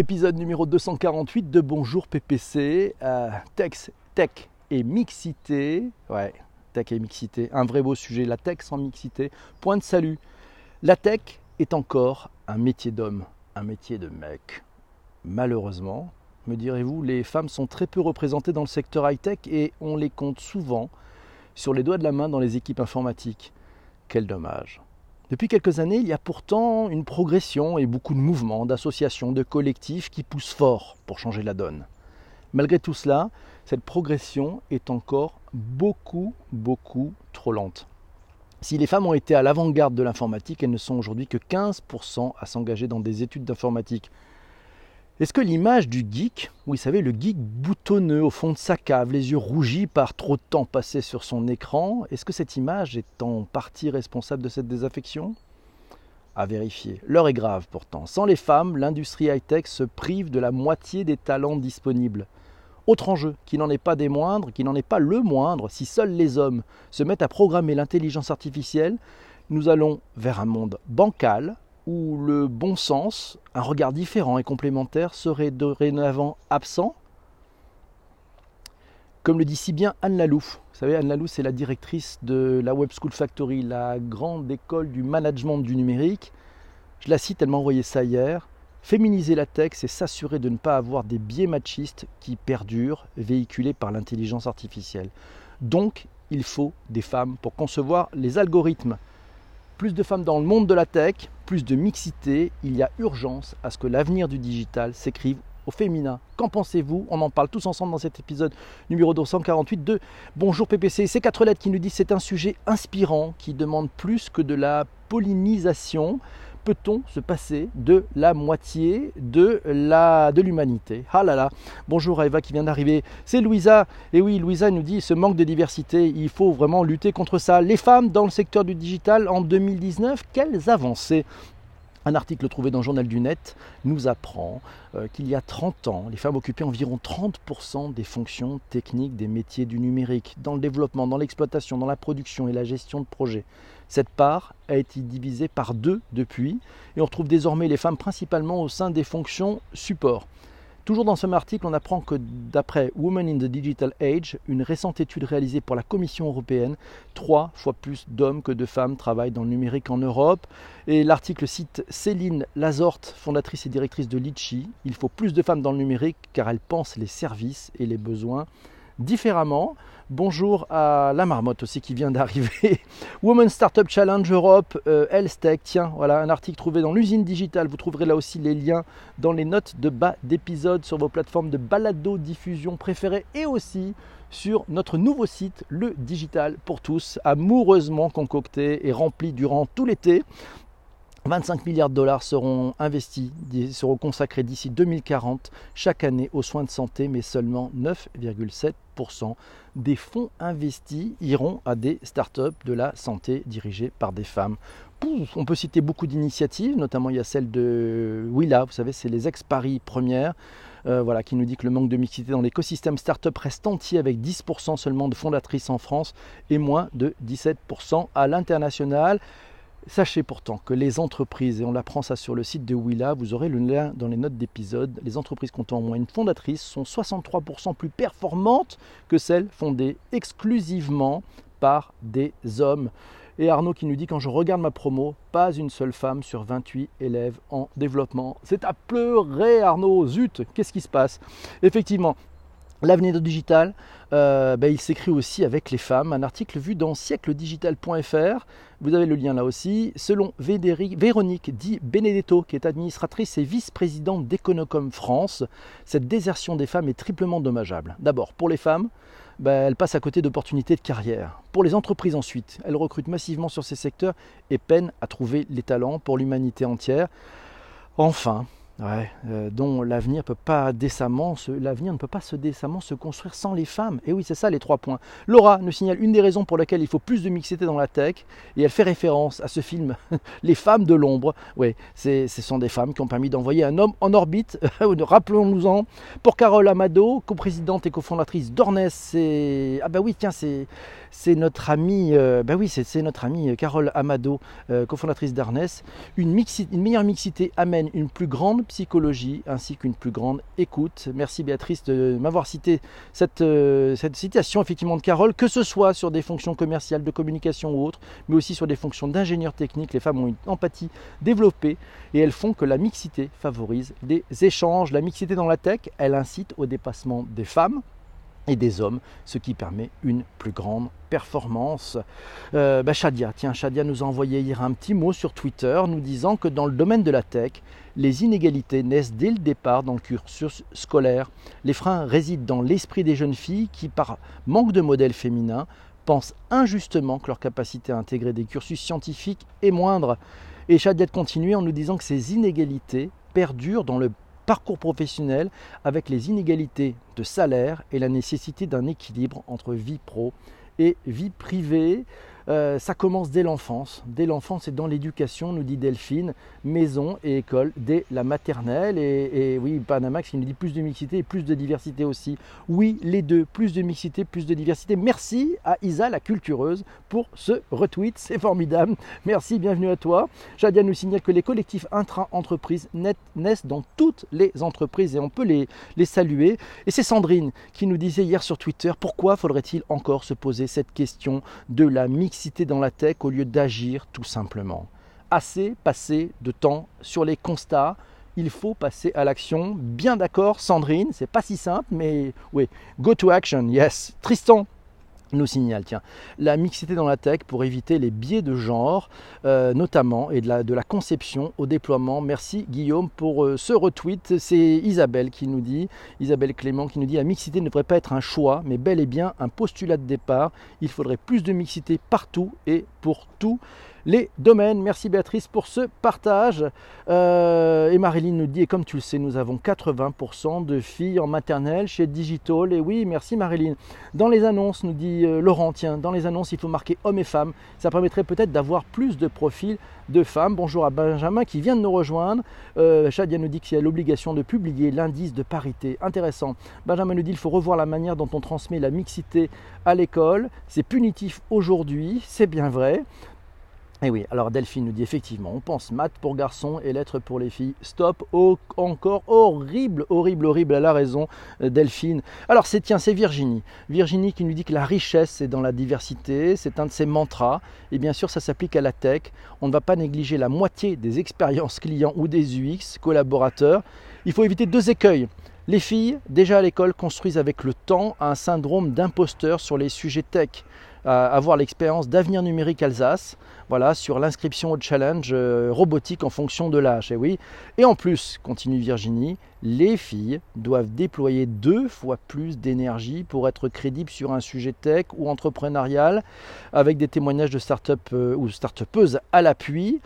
Épisode numéro 248 de Bonjour PPC, euh, Tech, tech et mixité. Ouais, tech et mixité, un vrai beau sujet, la tech sans mixité. Point de salut. La tech est encore un métier d'homme, un métier de mec. Malheureusement, me direz-vous, les femmes sont très peu représentées dans le secteur high-tech et on les compte souvent sur les doigts de la main dans les équipes informatiques. Quel dommage. Depuis quelques années, il y a pourtant une progression et beaucoup de mouvements, d'associations, de collectifs qui poussent fort pour changer la donne. Malgré tout cela, cette progression est encore beaucoup, beaucoup trop lente. Si les femmes ont été à l'avant-garde de l'informatique, elles ne sont aujourd'hui que 15% à s'engager dans des études d'informatique. Est-ce que l'image du geek, vous savez, le geek boutonneux au fond de sa cave, les yeux rougis par trop de temps passé sur son écran, est-ce que cette image est en partie responsable de cette désaffection? À vérifier. L'heure est grave pourtant. Sans les femmes, l'industrie high-tech se prive de la moitié des talents disponibles. Autre enjeu, qui n'en est pas des moindres, qui n'en est pas le moindre, si seuls les hommes se mettent à programmer l'intelligence artificielle, nous allons vers un monde bancal, où le bon sens, un regard différent et complémentaire serait dorénavant absent Comme le dit si bien Anne Lalouf. Vous savez, Anne Lalouf, c'est la directrice de la Web School Factory, la grande école du management du numérique. Je la cite, elle m'a envoyé ça hier. Féminiser la tech, c'est s'assurer de ne pas avoir des biais machistes qui perdurent, véhiculés par l'intelligence artificielle. Donc, il faut des femmes pour concevoir les algorithmes. Plus de femmes dans le monde de la tech, plus de mixité, il y a urgence à ce que l'avenir du digital s'écrive au féminin. Qu'en pensez-vous? On en parle tous ensemble dans cet épisode numéro 248 de Bonjour PPC. Ces quatre lettres qui nous disent c'est un sujet inspirant qui demande plus que de la pollinisation peut-on se passer de la moitié de la de l'humanité? Ah là là Bonjour à Eva qui vient d'arriver. C'est Louisa. Et oui, Louisa nous dit ce manque de diversité, il faut vraiment lutter contre ça. Les femmes dans le secteur du digital en 2019, quelles avancées? Un article trouvé dans le journal du net nous apprend euh, qu'il y a 30 ans, les femmes occupaient environ 30% des fonctions techniques des métiers du numérique, dans le développement, dans l'exploitation, dans la production et la gestion de projets. Cette part a été divisée par deux depuis, et on retrouve désormais les femmes principalement au sein des fonctions support. Toujours dans ce même article, on apprend que d'après Women in the Digital Age, une récente étude réalisée pour la Commission européenne, trois fois plus d'hommes que de femmes travaillent dans le numérique en Europe. Et l'article cite Céline Lazorte, fondatrice et directrice de Litchi. Il faut plus de femmes dans le numérique car elles pensent les services et les besoins différemment. Bonjour à la marmotte aussi qui vient d'arriver. Women Startup Challenge Europe, euh, Tiens, voilà un article trouvé dans l'usine digitale. Vous trouverez là aussi les liens dans les notes de bas d'épisode sur vos plateformes de balado diffusion préférées et aussi sur notre nouveau site, le Digital pour tous, amoureusement concocté et rempli durant tout l'été. 25 milliards de dollars seront investis, seront consacrés d'ici 2040 chaque année aux soins de santé, mais seulement 9,7% des fonds investis iront à des startups de la santé dirigées par des femmes. On peut citer beaucoup d'initiatives, notamment il y a celle de Willa, vous savez, c'est les ex-Paris premières, euh, voilà, qui nous dit que le manque de mixité dans l'écosystème startup reste entier avec 10% seulement de fondatrices en France et moins de 17% à l'international. Sachez pourtant que les entreprises, et on apprend ça sur le site de Willa, vous aurez le lien dans les notes d'épisode, les entreprises comptant au moins une fondatrice sont 63% plus performantes que celles fondées exclusivement par des hommes. Et Arnaud qui nous dit quand je regarde ma promo, pas une seule femme sur 28 élèves en développement. C'est à pleurer Arnaud, zut, qu'est-ce qui se passe? Effectivement, L'avenir digital, euh, ben, il s'écrit aussi avec les femmes. Un article vu dans siècledigital.fr. Vous avez le lien là aussi. Selon Véronique Di Benedetto, qui est administratrice et vice-présidente d'Econocom France, cette désertion des femmes est triplement dommageable. D'abord, pour les femmes, ben, elles passent à côté d'opportunités de carrière. Pour les entreprises ensuite, elles recrutent massivement sur ces secteurs et peinent à trouver les talents pour l'humanité entière. Enfin, Ouais, euh, dont l'avenir ne peut pas se décemment se construire sans les femmes. Et oui, c'est ça les trois points. Laura nous signale une des raisons pour lesquelles il faut plus de mixité dans la tech, et elle fait référence à ce film Les femmes de l'ombre. Oui, ce sont des femmes qui ont permis d'envoyer un homme en orbite. Rappelons-nous-en. Pour Carole Amado, coprésidente et cofondatrice d'Ornes, c'est ah bah oui, tiens, c'est notre amie, euh, bah oui, c'est notre amie Carole Amado, euh, cofondatrice d'Ornes. Une, une meilleure mixité amène une plus grande psychologie ainsi qu'une plus grande écoute. Merci Béatrice de m'avoir cité cette, euh, cette, citation effectivement de Carole, que ce soit sur des fonctions commerciales, de communication ou autres, mais aussi sur des fonctions d'ingénieur technique. Les femmes ont une empathie développée et elles font que la mixité favorise des échanges. La mixité dans la tech, elle incite au dépassement des femmes, et des hommes, ce qui permet une plus grande performance. Euh, bah, Shadia, tiens, Shadia nous a envoyé hier un petit mot sur Twitter nous disant que dans le domaine de la tech, les inégalités naissent dès le départ dans le cursus scolaire. Les freins résident dans l'esprit des jeunes filles qui, par manque de modèles féminins, pensent injustement que leur capacité à intégrer des cursus scientifiques est moindre. Et Shadia de continuer en nous disant que ces inégalités perdurent dans le parcours professionnel avec les inégalités de salaire et la nécessité d'un équilibre entre vie pro et vie privée. Euh, ça commence dès l'enfance. Dès l'enfance et dans l'éducation, nous dit Delphine, maison et école dès la maternelle. Et, oui, Panamax, il nous dit plus de mixité et plus de diversité aussi. Oui, les deux, plus de mixité, plus de diversité. Merci à Isa, la cultureuse, pour ce retweet. C'est formidable. Merci, bienvenue à toi. Jadia nous signale que les collectifs intra-entreprises naissent dans toutes les entreprises et on peut les, les saluer. Et c'est Sandrine qui nous disait hier sur Twitter pourquoi faudrait-il encore se poser cette question de la mixité dans la tech au lieu d'agir tout simplement. Assez passé de temps sur les constats, il faut passer à l'action. Bien d'accord, Sandrine, c'est pas si simple, mais oui, go to action, yes. Tristan, nous signale tiens, la mixité dans la tech pour éviter les biais de genre, euh, notamment, et de la, conception au déploiement. Merci Guillaume pour euh, ce retweet. C'est Isabelle qui nous dit, Isabelle Clément qui nous dit la mixité ne devrait pas être un choix, mais bel et bien un postulat de départ. Il faudrait plus de mixité partout et pour tout les domaines. Merci Béatrice pour ce partage. Euh, et Marilyn nous dit, et comme tu le sais, nous avons 80% de filles en maternelle chez Digital. Et oui, merci Marilyn. Dans les annonces, nous dit euh, Laurent, tiens, dans les annonces, il faut marquer hommes et femmes. Ça permettrait peut-être d'avoir plus de profils de femmes. Bonjour à Benjamin qui vient de nous rejoindre. Euh, Shadia nous dit qu'il y a l'obligation de publier l'indice de parité. Intéressant. Benjamin nous dit qu'il faut revoir la manière dont on transmet la mixité à l'école. C'est punitif aujourd'hui, c'est bien vrai. Et eh oui, alors Delphine nous dit effectivement, on pense maths pour garçons et lettres pour les filles. Stop, encore horrible, horrible, horrible, elle a raison, euh, Delphine. Alors c'est tiens, c'est Virginie. Virginie qui nous dit que la richesse est dans la diversité, c'est un de ses mantras. Et bien sûr, ça s'applique à la tech. On ne va pas négliger la moitié des expériences clients ou des UX collaborateurs. Il faut éviter deux écueils. Les filles, déjà à l'école, construisent avec le temps un syndrome d'imposteur sur les sujets tech avoir l'expérience d'avenir numérique Alsace, voilà, sur l'inscription au challenge euh, robotique en fonction de l'âge. Et oui. Et en plus, continue Virginie, les filles doivent déployer deux fois plus d'énergie pour être crédibles sur un sujet tech ou entrepreneurial, avec des témoignages de start-up euh, ou start-upeuses à l'appui.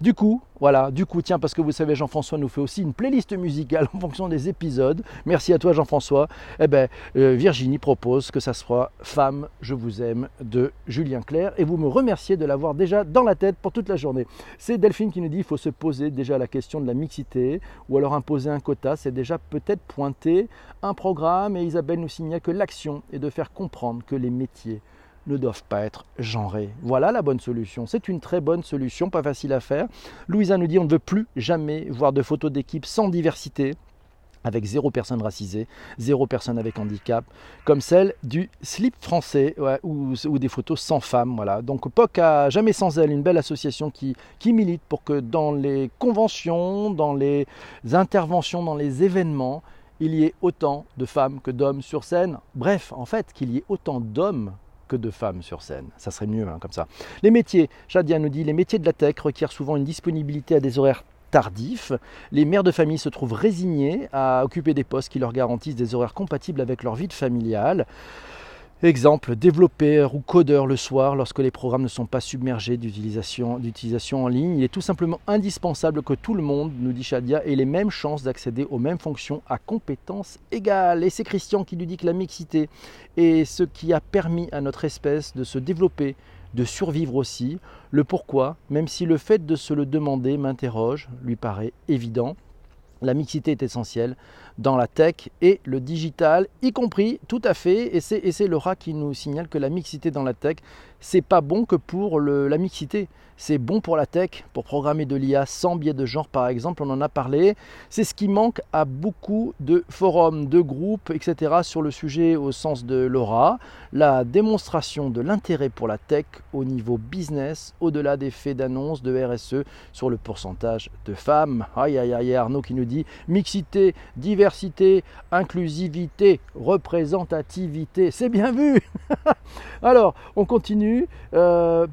Du coup, voilà, du coup, tiens, parce que vous savez, Jean-François nous fait aussi une playlist musicale en fonction des épisodes. Merci à toi, Jean-François. Eh bien, euh, Virginie propose que ça soit Femme, je vous aime de Julien Clerc. Et vous me remerciez de l'avoir déjà dans la tête pour toute la journée. C'est Delphine qui nous dit qu'il faut se poser déjà la question de la mixité ou alors imposer un quota. C'est déjà peut-être pointer un programme. Et Isabelle nous signale que l'action est de faire comprendre que les métiers ne doivent pas être genrés. Voilà la bonne solution. C'est une très bonne solution, pas facile à faire. Louisa nous dit on ne veut plus jamais voir de photos d'équipe sans diversité avec zéro personne racisée, zéro personne avec handicap, comme celle du slip français ou, des photos sans femmes. Voilà. Donc POC a jamais sans elle une belle association qui milite pour que dans les conventions, dans les interventions, dans les événements, il y ait autant de femmes que d'hommes sur scène. Bref, en fait, qu'il y ait autant d'hommes que de femmes sur scène. Ça serait mieux hein, comme ça. Les métiers, Shadia nous dit, les métiers de la tech requièrent souvent une disponibilité à des horaires tardifs. Les mères de famille se trouvent résignées à occuper des postes qui leur garantissent des horaires compatibles avec leur vie familiale. Exemple, développeur ou codeur le soir lorsque les programmes ne sont pas submergés d'utilisation, en ligne. Il est tout simplement indispensable que tout le monde, nous dit Shadia, ait les mêmes chances d'accéder aux mêmes fonctions à compétences égales. Et c'est Christian qui nous dit que la mixité est ce qui a permis à notre espèce de se développer, de survivre aussi. Le pourquoi, même si le fait de se le demander m'interroge, lui paraît évident. La mixité est essentielle dans la tech et le digital, y compris tout à fait. Et c'est Laura qui nous signale que la mixité dans la tech, c'est pas bon que pour la mixité. C'est bon pour la tech, pour programmer de l'IA sans biais de genre par exemple, on en a parlé. C'est ce qui manque à beaucoup de forums, de groupes, etc. sur le sujet au sens de Laura. La démonstration de l'intérêt pour la tech au niveau business, au-delà des faits d'annonce de RSE sur le pourcentage de femmes. Aïe aïe aïe, Arnaud qui nous dit mixité, diversité, inclusivité, représentativité. C'est bien vu Alors, on continue. Euh,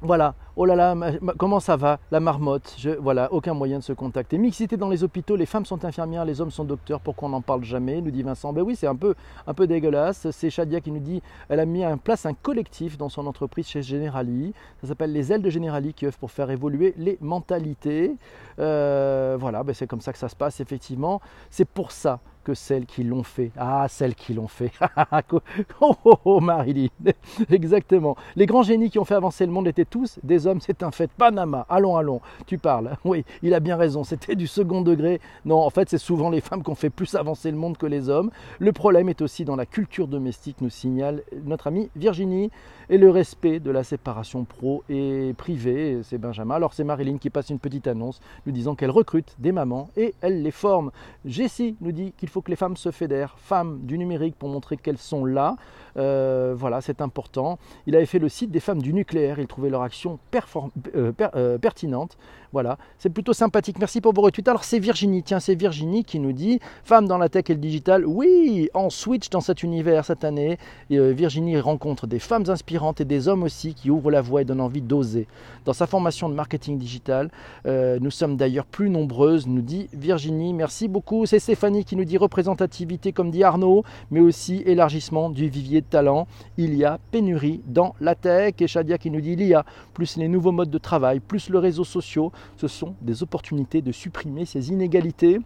voilà, oh là là, comment ça va? La marmotte, voilà, aucun moyen de se contacter. Mixité dans les hôpitaux, les femmes sont infirmières, les hommes sont docteurs, pourquoi on n'en parle jamais? Nous dit Vincent. Ben oui, c'est un peu, un dégueulasse. C'est Shadia qui nous dit elle a mis en place un collectif dans son entreprise chez Generali. Ça s'appelle les ailes de Generali qui œuvrent pour faire évoluer les mentalités. Euh, voilà, ben c'est comme ça que ça se passe, effectivement. C'est pour ça que celles qui l'ont fait. Ah, celles qui l'ont fait. oh, oh, oh, Marilyn. Exactement. Les grands génies qui ont fait avancer le monde étaient tous des hommes, c'est un fait. Panama, allons, allons, tu parles. Oui, il a bien raison, c'était du second degré. Non, en fait, c'est souvent les femmes qui ont fait plus avancer le monde que les hommes. Le problème est aussi dans la culture domestique, nous signale notre amie Virginie, et le respect de la séparation pro et privée. C'est Benjamin. Alors, c'est Marilyn qui passe une petite annonce nous disant qu'elle recrute des mamans et elle les forme. Jessie nous dit qu'il faut que les femmes se fédèrent, femmes du numérique, pour montrer qu'elles sont là. Euh, voilà, c'est important. Il avait fait le site des femmes du nucléaire. Il trouvait leur action euh, euh, pertinente. Voilà, c'est plutôt sympathique. Merci pour vos retweets. Alors c'est Virginie, tiens, c'est Virginie qui nous dit Femmes dans la tech et le digital. Oui, en switch dans cet univers cette année. Virginie rencontre des femmes inspirantes et des hommes aussi qui ouvrent la voie et donnent envie d'oser. Dans sa formation de marketing digital, nous sommes d'ailleurs plus nombreuses, nous dit Virginie. Merci beaucoup. C'est Stéphanie qui nous dit représentativité, comme dit Arnaud, mais aussi élargissement du vivier de talent. Il y a pénurie dans la tech. Et Shadia qui nous dit il y a plus les nouveaux modes de travail, plus les réseaux sociaux. Ce sont des opportunités de supprimer ces inégalités.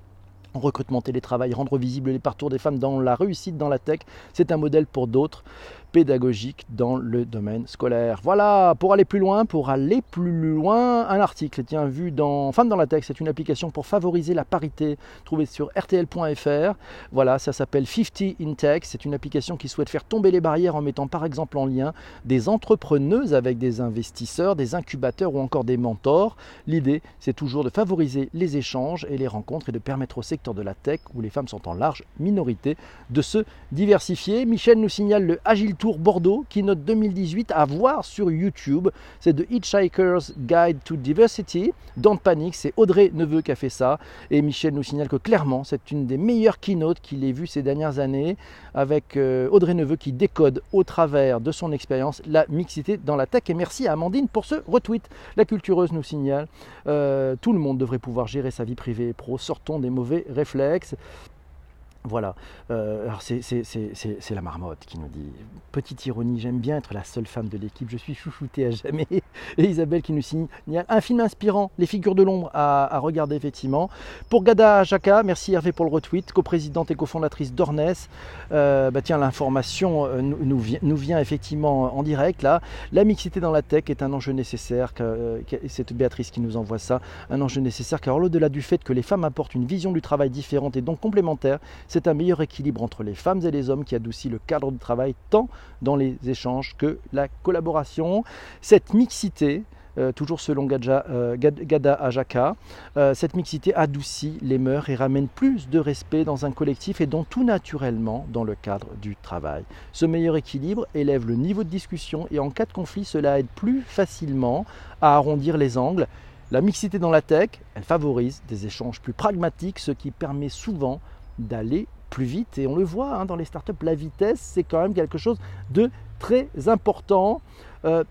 Recrutement télétravail, rendre visibles les parcours des femmes dans la réussite dans la tech, c'est un modèle pour d'autres pédagogique dans le domaine scolaire. Voilà, pour aller plus loin, pour aller plus loin, un article, tiens, vu dans Femmes dans la Tech, c'est une application pour favoriser la parité, trouvée sur rtl.fr. Voilà, ça s'appelle 50 in Tech, c'est une application qui souhaite faire tomber les barrières en mettant par exemple en lien des entrepreneuses avec des investisseurs, des incubateurs ou encore des mentors. L'idée, c'est toujours de favoriser les échanges et les rencontres et de permettre au secteur de la tech, où les femmes sont en large minorité, de se diversifier. Michel nous signale le Agile Bordeaux, qui note 2018 à voir sur YouTube. C'est The Hitchhiker's Guide to Diversity. Don't Panic, c'est Audrey Neveu qui a fait ça. Et Michel nous signale que clairement, c'est une des meilleures keynotes qu'il ait vues ces dernières années, avec euh, Audrey Neveu qui décode au travers de son expérience la mixité dans la tech. Et merci à Amandine pour ce retweet. La cultureuse nous signale, euh, tout le monde devrait pouvoir gérer sa vie privée et pro. Sortons des mauvais réflexes. Voilà, euh, alors c'est la marmotte qui nous dit Petite ironie, j'aime bien être la seule femme de l'équipe, je suis chouchoutée à jamais. Et Isabelle qui nous signe un film inspirant, Les figures de l'ombre à, regarder effectivement. Pour Gada Jaka, merci Hervé pour le retweet, coprésidente et cofondatrice d'Ornes. Euh, bah tiens, l'information euh, nous, vient, effectivement en direct là. La mixité dans la tech est un enjeu nécessaire, c'est Béatrice qui nous envoie ça, un enjeu nécessaire car au-delà du fait que les femmes apportent une vision du travail différente et donc complémentaire, c'est un meilleur équilibre entre les femmes et les hommes qui adoucit le cadre de travail tant dans les échanges que la collaboration. Cette mixité, euh, toujours selon euh, Gada Ajaka, euh, cette mixité adoucit les mœurs et ramène plus de respect dans un collectif et donc tout naturellement dans le cadre du travail. Ce meilleur équilibre élève le niveau de discussion et en cas de conflit, cela aide plus facilement à arrondir les angles. La mixité dans la tech, elle favorise des échanges plus pragmatiques, ce qui permet souvent d'aller plus vite. Et on le voit hein, dans les startups, la vitesse, c'est quand même quelque chose de très important. Euh,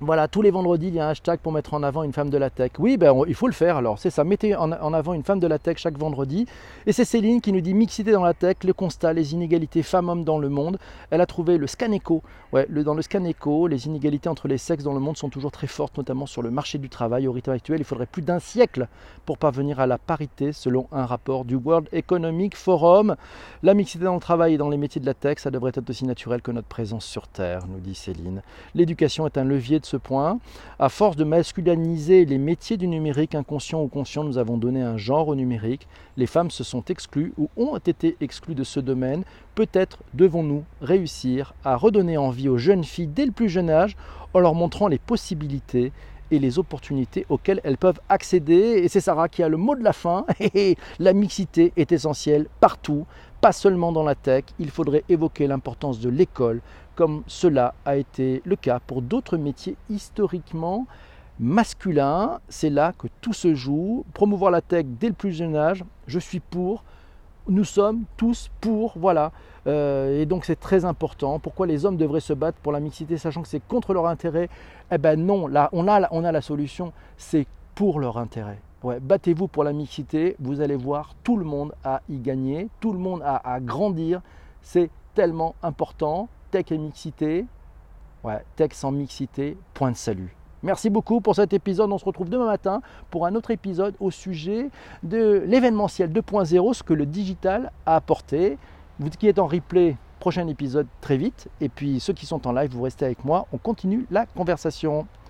voilà, tous les vendredis, il y a un hashtag pour mettre en avant une femme de la tech. Oui, ben, il faut le faire alors, c'est ça. Mettez en, avant une femme de la tech chaque vendredi. Et c'est Céline qui nous dit mixité dans la tech, le constat, les inégalités femmes-hommes dans le monde. Elle a trouvé le scan echo. Ouais, le, dans le scan echo, les inégalités entre les sexes dans le monde sont toujours très fortes, notamment sur le marché du travail. Au rythme actuel, il faudrait plus d'un siècle pour parvenir à la parité, selon un rapport du World Economic Forum. La mixité dans le travail et dans les métiers de la tech, ça devrait être aussi naturel que notre présence sur Terre, nous dit Céline. L'éducation est un levier de point. À force de masculiniser les métiers du numérique, inconscient ou conscient, nous avons donné un genre au numérique. Les femmes se sont exclues ou ont été exclues de ce domaine. Peut-être devons-nous réussir à redonner envie aux jeunes filles dès le plus jeune âge en leur montrant les possibilités et les opportunités auxquelles elles peuvent accéder. Et c'est Sarah qui a le mot de la fin. la mixité est essentielle partout, pas seulement dans la tech. Il faudrait évoquer l'importance de l'école, comme cela a été le cas pour d'autres métiers historiquement masculins. C'est là que tout se joue. Promouvoir la tech dès le plus jeune âge, je suis pour. Nous sommes tous pour, voilà. Euh, et donc c'est très important. Pourquoi les hommes devraient se battre pour la mixité, sachant que c'est contre leur intérêt? Eh ben non, là on a, on a la solution, c'est pour leur intérêt. Battez-vous pour la mixité, vous allez voir, tout le monde a y gagner, tout le monde a à grandir. C'est tellement important. Tech et mixité, tech sans mixité, point de salut. Merci beaucoup pour cet épisode. On se retrouve demain matin pour un autre épisode au sujet de l'événementiel 2.0, ce que le digital a apporté. Vous qui êtes en replay, prochain épisode très vite. Et puis ceux qui sont en live, vous restez avec moi. On continue la conversation.